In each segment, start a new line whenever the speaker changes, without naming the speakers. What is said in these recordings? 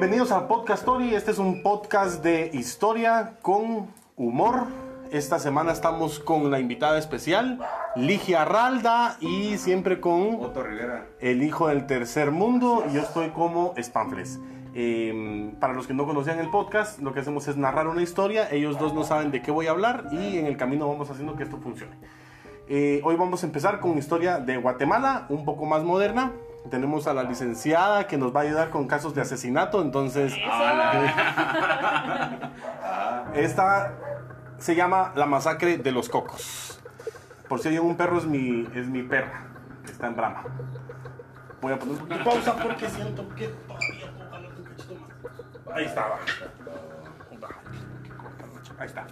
Bienvenidos a Podcast Story. Este es un podcast de historia con humor. Esta semana estamos con la invitada especial, Ligia Ralda, y siempre con
Otto Rivera.
el hijo del tercer mundo. Y yo estoy como Spamfles. Eh, para los que no conocían el podcast, lo que hacemos es narrar una historia. Ellos dos no saben de qué voy a hablar y en el camino vamos haciendo que esto funcione. Eh, hoy vamos a empezar con historia de Guatemala, un poco más moderna. Tenemos a la licenciada que nos va a ayudar con casos de asesinato. Entonces, esta se llama La Masacre de los Cocos. Por si oyen un perro, es mi, es mi perra, está en Brahma. Voy a poner un pausa porque siento que todavía puedo hablar un cachito más. Ahí está, va. Ahí está.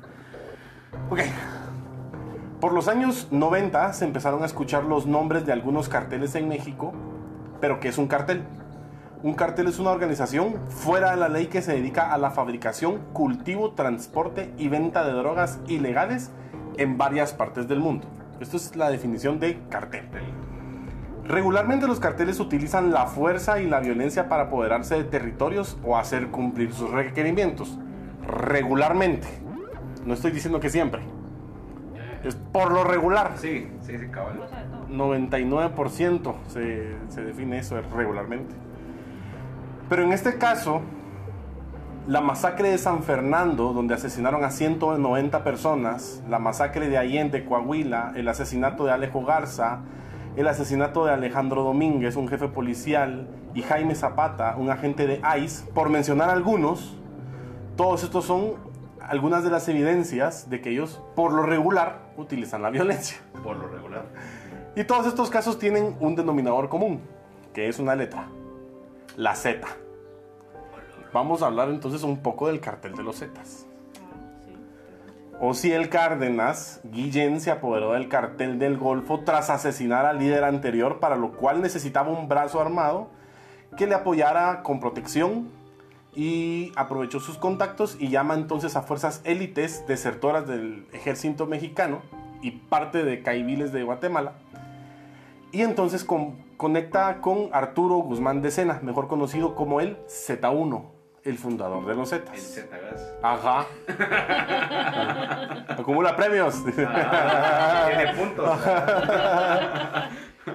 Ok. Por los años 90 se empezaron a escuchar los nombres de algunos carteles en México, pero ¿qué es un cartel? Un cartel es una organización fuera de la ley que se dedica a la fabricación, cultivo, transporte y venta de drogas ilegales en varias partes del mundo. Esto es la definición de cartel. Regularmente los carteles utilizan la fuerza y la violencia para apoderarse de territorios o hacer cumplir sus requerimientos. Regularmente. No estoy diciendo que siempre. Es por lo regular.
Sí, sí, sí, cabal.
99% se, se define eso regularmente. Pero en este caso, la masacre de San Fernando, donde asesinaron a 190 personas, la masacre de Allende, Coahuila, el asesinato de Alejo Garza, el asesinato de Alejandro Domínguez, un jefe policial, y Jaime Zapata, un agente de ICE, por mencionar algunos, todos estos son algunas de las evidencias de que ellos, por lo regular, utilizan la violencia.
Por lo regular.
Y todos estos casos tienen un denominador común, que es una letra, la Z. Vamos a hablar entonces un poco del cartel de los Zetas. O si el Cárdenas, Guillén se apoderó del cartel del Golfo tras asesinar al líder anterior, para lo cual necesitaba un brazo armado que le apoyara con protección y aprovechó sus contactos y llama entonces a fuerzas élites desertoras del ejército mexicano y parte de caiviles de Guatemala. Y entonces con- conecta con Arturo Guzmán de Sena, mejor conocido como el Z1, el fundador de los
El
Zetas.
Z-Gas.
Ajá. Acumula premios.
Tiene puntos.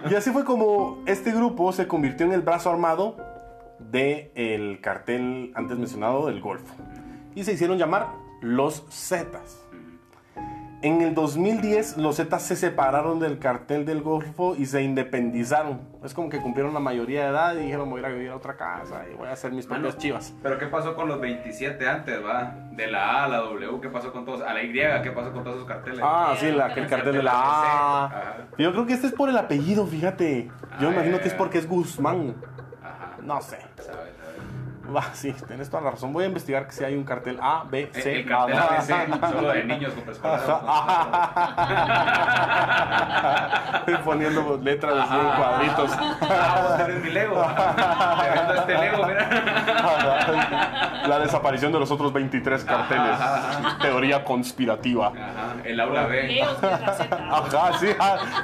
Y así fue como este grupo se convirtió en el brazo armado del cartel antes mencionado del Golfo. Y se hicieron llamar los Zetas. En el 2010 los Zetas se separaron del cartel del Golfo y se independizaron. Es como que cumplieron la mayoría de edad y dijeron voy a ir a vivir a otra casa y voy a hacer mis propias chivas.
Pero ¿qué pasó con los 27 antes, va? De la A a la W, ¿qué pasó con todos? A la Y, ¿qué pasó con todos esos carteles?
Ah, sí, la, el cartel de la A.
Ajá.
Yo creo que este es por el apellido, fíjate. Yo imagino que es
ya.
porque es Guzmán.
Ajá.
No sé.
Sabes.
Va, sí, tienes toda la razón. Voy a investigar que si hay un cartel A, B,
El,
C.
el cartel
A,
ABC, solo de niños con preescolar.
Estoy poniendo letras así en cuadritos.
Ah, vos tenés mi Lego. Te vendo este Lego, mira.
La desaparición de los otros 23 carteles.
Ajá,
Teoría conspirativa.
Ajá, el aula B.
Ajá, sí.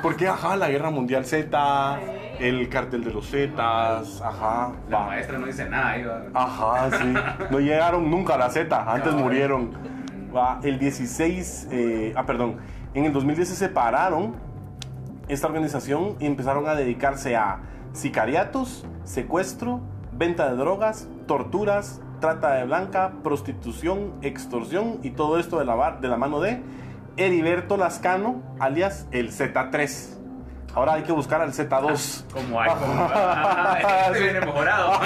¿Por qué? Ajá, la Guerra Mundial Z, el cartel de los Zetas, ajá.
La
va.
maestra no dice nada va.
Ajá, sí. No llegaron nunca a la Z, antes murieron. Va, el 16, eh, ah, perdón, en el 2010 se separaron esta organización y empezaron a dedicarse a sicariatos, secuestro, venta de drogas, torturas, trata de blanca, prostitución, extorsión y todo esto de la, de la mano de Heriberto Lascano, alias el Z3. Ahora hay que buscar al Z2.
Como hay, como Este viene mejorado.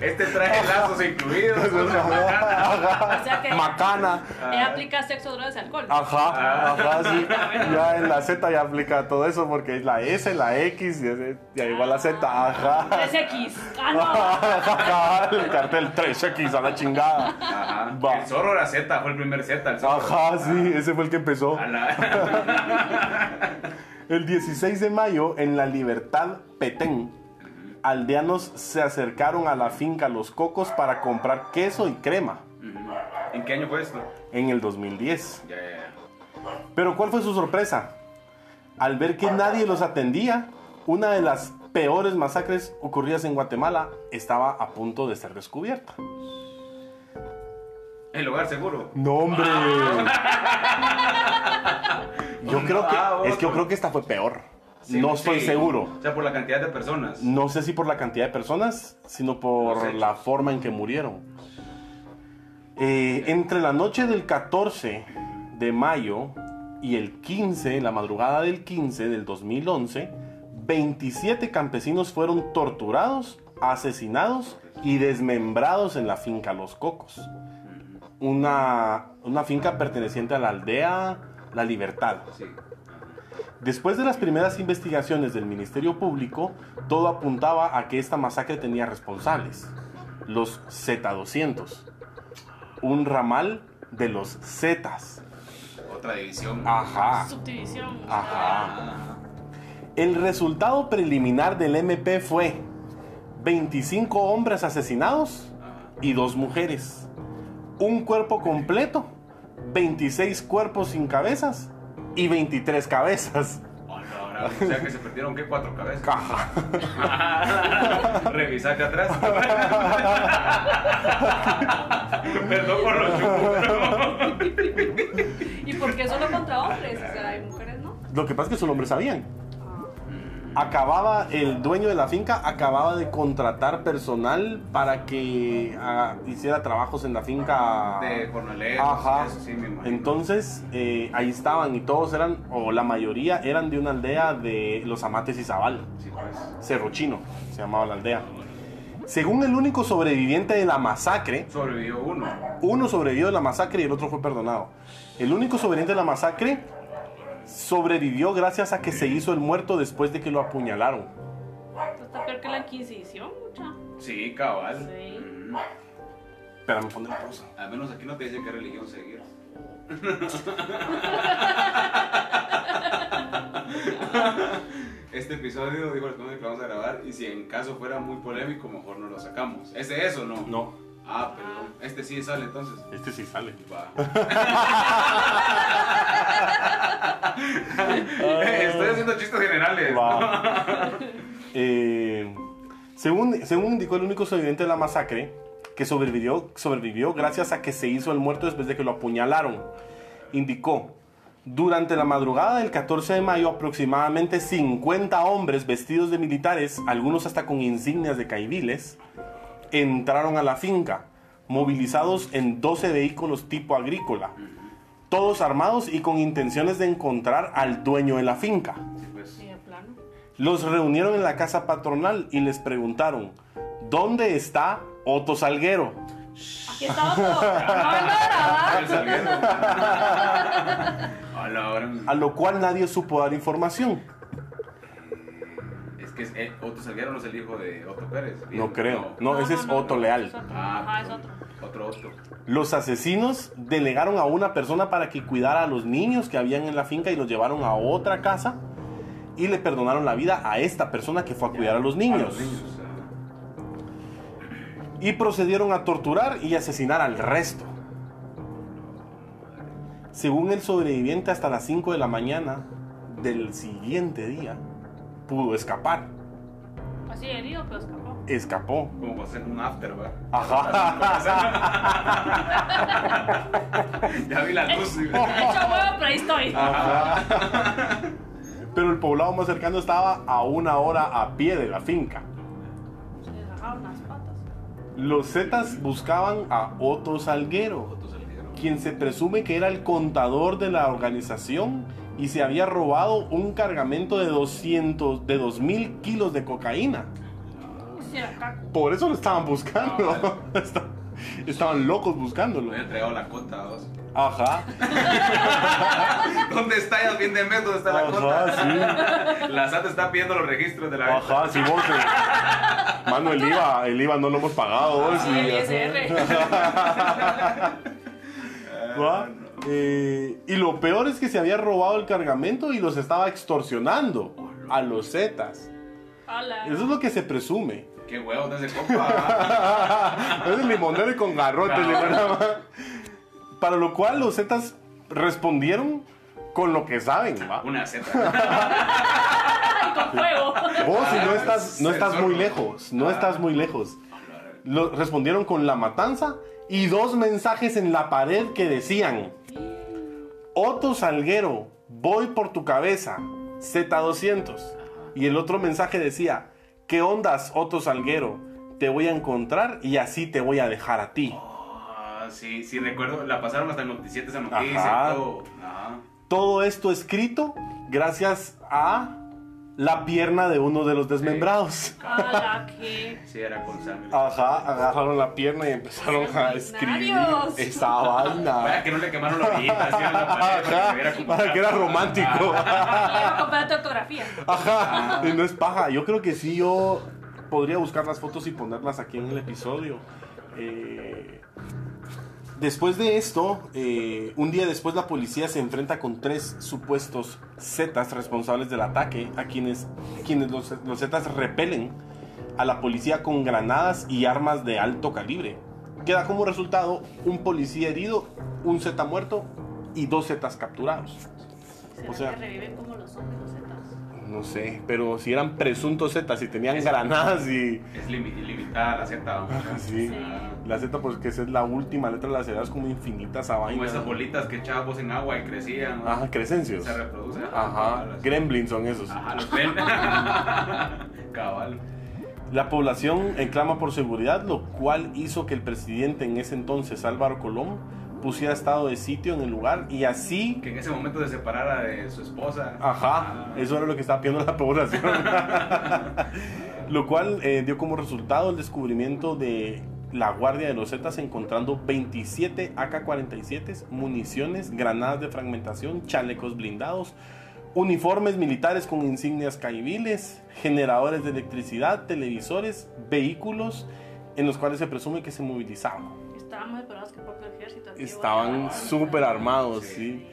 Este trae lazos incluidos.
O sea que
Macana.
ella aplica sexo, drogas y alcohol.
Ajá, ajá, sí. Ya en la Z ya aplica todo eso porque es la S, la X, ya, ya igual la Z. Ajá.
3X. Ah,
Ajá, el cartel 3X a la chingada.
Ajá.
Va.
El zorro era Z, fue el primer Z. El zorro.
Ajá, sí, ese fue el que empezó.
A la-
El 16 de mayo, en la Libertad Petén, aldeanos se acercaron a la finca Los Cocos para comprar queso y crema.
¿En qué año fue esto?
en el 2010.
Ya, ya, ya.
Pero ¿cuál fue su sorpresa? Al ver que nadie los atendía, una de las peores masacres ocurridas en Guatemala estaba a punto de ser descubierta.
El lugar seguro.
No, hombre. Yo creo que
Ah,
es que yo creo que esta fue peor.
Sí,
no estoy
sí.
seguro.
O sea, por la cantidad de personas.
No sé si por la cantidad de personas, sino por la forma en que murieron. Eh, entre la noche del 14 de mayo y el 15, la madrugada del 15 del 2011, 27 campesinos fueron torturados, asesinados y desmembrados en la finca Los Cocos. Una, una finca perteneciente a la aldea La Libertad.
Sí.
Después de las primeras investigaciones del Ministerio Público, todo apuntaba a que esta masacre tenía responsables, los Z200, un ramal de los Zetas.
Otra división.
Ajá,
Subdivisión.
ajá. El resultado preliminar del MP fue 25 hombres asesinados y dos mujeres, un cuerpo completo, 26 cuerpos sin cabezas y 23 cabezas.
Ahora, O sea que se perdieron, ¿qué? Cuatro cabezas.
Caja.
Revisa acá atrás. Perdón por los chupos.
¿Y por qué solo contra hombres? O sea, hay mujeres, ¿no?
Lo que pasa es que solo hombres sabían. Acababa, el dueño de la finca acababa de contratar personal para que ah, hiciera trabajos en la finca.
De jornaleros.
Ajá.
Eso sí, me imagino.
Entonces, eh, ahí estaban y todos eran, o la mayoría eran de una aldea de los Amates y Zabal,
Sí, pues.
Cerro Chino, se llamaba la aldea. Según el único sobreviviente de la masacre,
Sobrevivió uno.
uno sobrevivió de la masacre y el otro fue perdonado. El único sobreviviente de la masacre sobrevivió gracias a que se hizo el muerto después de que lo apuñalaron.
Esto está peor que la Inquisición, mucha.
Sí, cabal.
Sí.
Ujú.
Espérame, ponle pausa.
Al menos aquí no te dice qué religión seguir. Este episodio dijo el que vamos a grabar y si en caso fuera muy polémico mejor no lo sacamos. ¿Este es o no?
No,
Ah, pero este sí sale entonces.
este sí sale.
Va. Estoy haciendo chistes generales.
Va. Eh, según, según indicó el único sobreviviente de la masacre, que sobrevivió, sobrevivió gracias a que se hizo el muerto después de que lo apuñalaron, indicó, durante la madrugada del 14 de mayo aproximadamente 50 hombres vestidos de militares, algunos hasta con insignias de caibiles, entraron a la finca, movilizados en 12 vehículos tipo agrícola, todos armados y con intenciones de encontrar al dueño de la finca. Los reunieron en la casa patronal y les preguntaron, ¿dónde está Otto Salguero?
Aquí está
ahora.
A lo cual nadie supo dar información.
Que es, eh, Otto Salguero no es el hijo de Otto Pérez.
No creo. No, ese es Otto
Es
Leal.
otro.
Ah,
Ajá, es otro.
Otro Otto.
Los asesinos delegaron a una persona para que cuidara a los niños que habían en la finca y los llevaron a otra casa y le perdonaron la vida a esta persona que fue a cuidar a los
A
niños.
los niños. ah.
Y procedieron a torturar y asesinar al resto. Según el sobreviviente, hasta las 5 de la mañana del siguiente día pudo escapar.
Así herido, pero escapó.
Escapó.
Como para hacer un after, ¿va?
Ajá.
Ya vi la luz.
He hecho huevo, pero ahí estoy.
Pero el poblado más cercano estaba a una hora a pie de la finca.
Se le rajaron las patas.
Los Zetas buscaban a Otto Salguero,
Otto Salguero.
quien se presume que era el contador de la organización y se había robado un cargamento de 200, de 2000 kilos de cocaína. Por eso lo estaban buscando. Estaban locos buscándolo.
Me entregado la cota, vos.
Ajá.
¿Dónde está? Ya bien de mes, ¿dónde está la
Ajá,
cota?
sí.
La SAT está pidiendo los registros de la
Ajá, sí, vos. eh. Mano, el IVA, el IVA no lo hemos pagado vos.
Sí, ISR.
Eh, y lo peor es que se había robado el cargamento y los estaba extorsionando a los Zetas. Eso es lo que se presume.
Qué huevos de ese compa.
es el limonero y con garrote. Para lo cual los Zetas respondieron con lo que saben. ¿va?
Una Z.
Con fuego.
Vos si no estás, no estás muy lejos, no estás muy lejos. Lo- respondieron con la matanza y dos mensajes en la pared que decían, Otto Salguero, voy por tu cabeza, Z200. Y el otro mensaje decía, ¿qué ondas, Otto Salguero? Te voy a encontrar y así te voy a dejar a ti.
Ah, sí, sí, recuerdo. La pasaron hasta el noticiete esa noticia. Todo
esto escrito gracias a la pierna de uno de los desmembrados.
Sí, era con sangre.
Ajá, agarraron la pierna y empezaron a escribir esa vaina.
que no le quemaron la orillita así en la pared para que
para que era romántico.
Quiero comprar tu ortografía.
Ajá, y no es paja. Yo creo que sí, yo podría buscar las fotos y ponerlas aquí en el episodio. Eh, después de esto, eh, un día después la policía se enfrenta con tres supuestos Zetas responsables del ataque, a quienes, quienes los, los Zetas repelen a la policía con granadas y armas de alto calibre. Queda como resultado un policía herido, un Z muerto y dos Zetas capturados.
¿Será
O sea-
que reviven como los zombies los zetas?
No sé, pero si eran presuntos Zetas, si tenían granadas y...
Es limi- ilimitada la Z.
Sí.
Sí.
La Z porque esa es la última letra de la Z, es como infinita esa vaina.
Como esas bolitas que echabas vos en agua y crecían. ¿no?
Ajá, Crescencios.
Se reproducen.
Ajá, gremlins son esos.
Ajá, los. Cabal.
La población clama por seguridad, lo cual hizo que el presidente en ese entonces, Álvaro Colón, pusiera estado de sitio en el lugar y así...
Que en ese momento se separara de su esposa.
Ajá, eso era lo que estaba pidiendo la población. lo cual eh, dio como resultado el descubrimiento de la Guardia de los Zetas encontrando 27 AK-47, municiones, granadas de fragmentación, chalecos blindados, uniformes militares con insignias caiviles, generadores de electricidad, televisores, vehículos en los cuales se presume que se movilizaban.
Estaban más preparados que el propio ejército.
Estaban súper armados,
Sí.
sí.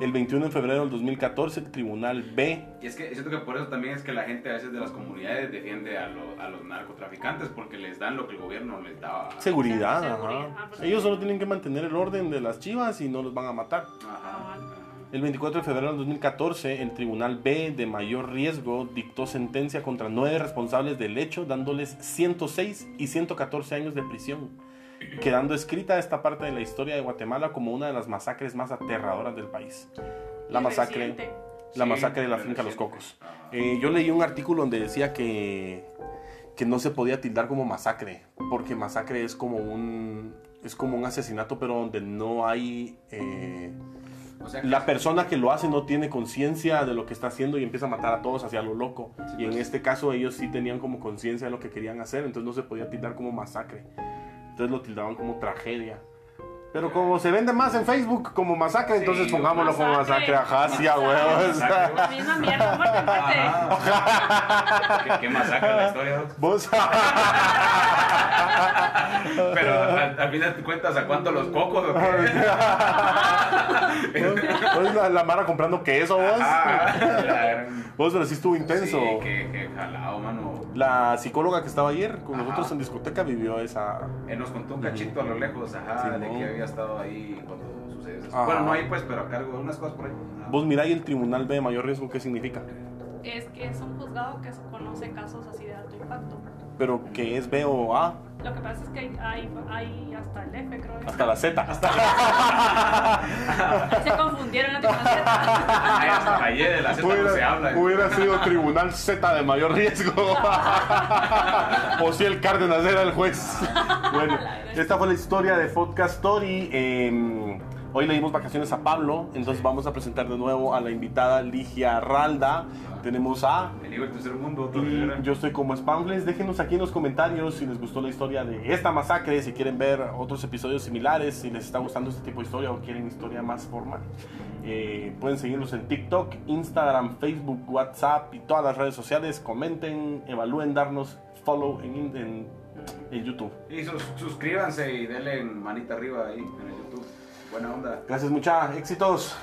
El 21 de febrero del 2014, el Tribunal B
Y es que siento que por eso también es que la gente a veces de las comunidades defiende a, lo- a los narcotraficantes porque les dan lo que el gobierno les daba.
Seguridad,
Seguridad,
ajá.
ah,
Ellos
sí.
solo tienen que mantener el orden de las chivas y no los van a matar.
Ajá.
El 24 de febrero del 2014, el Tribunal B de mayor riesgo dictó sentencia contra nueve responsables del hecho, dándoles 106 y 114 años de prisión, quedando escrita esta parte de la historia de Guatemala como una de las masacres más aterradoras del país. La masacre, la masacre de la finca Los. Cocos. Eh, yo leí un artículo donde decía que, que no se podía tildar como masacre, porque masacre es como un, es como un asesinato, pero donde no hay... eh,
O sea, que-
la persona que lo hace no tiene conciencia de lo que está haciendo y empieza a matar a todos hacia lo loco.
Sí,
Y en
pues.
este caso ellos sí tenían como conciencia de lo que querían hacer, entonces no se podía tildar como masacre. Entonces lo tildaban como tragedia. Pero como se vende más en Facebook como masacre,
Sí,
entonces pongámoslo como
masacre.
Ajá, sí, a huevos.
La misma mierda, muerte, muerte.
Ajá. ¿Qué, qué masacre la historia.
Vos.
Pero al, al final te cuentas a cuánto los cocos o qué.
Vos la, la Mara comprando queso, vos.
Ah,
Vos, pero sí estuvo intenso.
Sí, que, que jalado, mano.
La psicóloga que estaba ayer con
Ajá.
nosotros en discoteca vivió esa.
Él nos contó un cachito a lo lejos, ajá, de
Simón.
que había estado ahí cuando sucedió eso.
Ajá.
Bueno, no ahí pues, pero a cargo de unas cosas por ahí. Ajá.
Vos mirá y el tribunal B de mayor riesgo, ¿qué significa?
Es que es un juzgado que conoce casos así de alto impacto.
Pero que es B o A,
Lo que pasa es que hay, hasta el F, creo.
hasta la Z.
Se confundieron entre la Z.
Ay, hasta ayer de la Z no se habla.
hubiera sido tribunal Z de mayor riesgo. o si el Cárdenas era el juez. Bueno, esta fue la historia de Podcast Story. Eh, Hoy le dimos vacaciones a Pablo, entonces vamos a presentar de nuevo a la invitada Ligia Ralda. Tenemos a...
El del tercer mundo,
Y yo estoy como Spamfles. Déjenos aquí en los comentarios si les gustó la historia de esta masacre, si quieren ver otros episodios similares, si les está gustando este tipo de historia o quieren historia más formal. Eh, pueden seguirnos en TikTok, Instagram, Facebook, WhatsApp y todas las redes sociales. Comenten, evalúen, darnos follow en, en, en YouTube.
Y sus- suscríbanse y denle manita arriba ahí en el YouTube. Buena onda.
Gracias, mucha. Éxitos.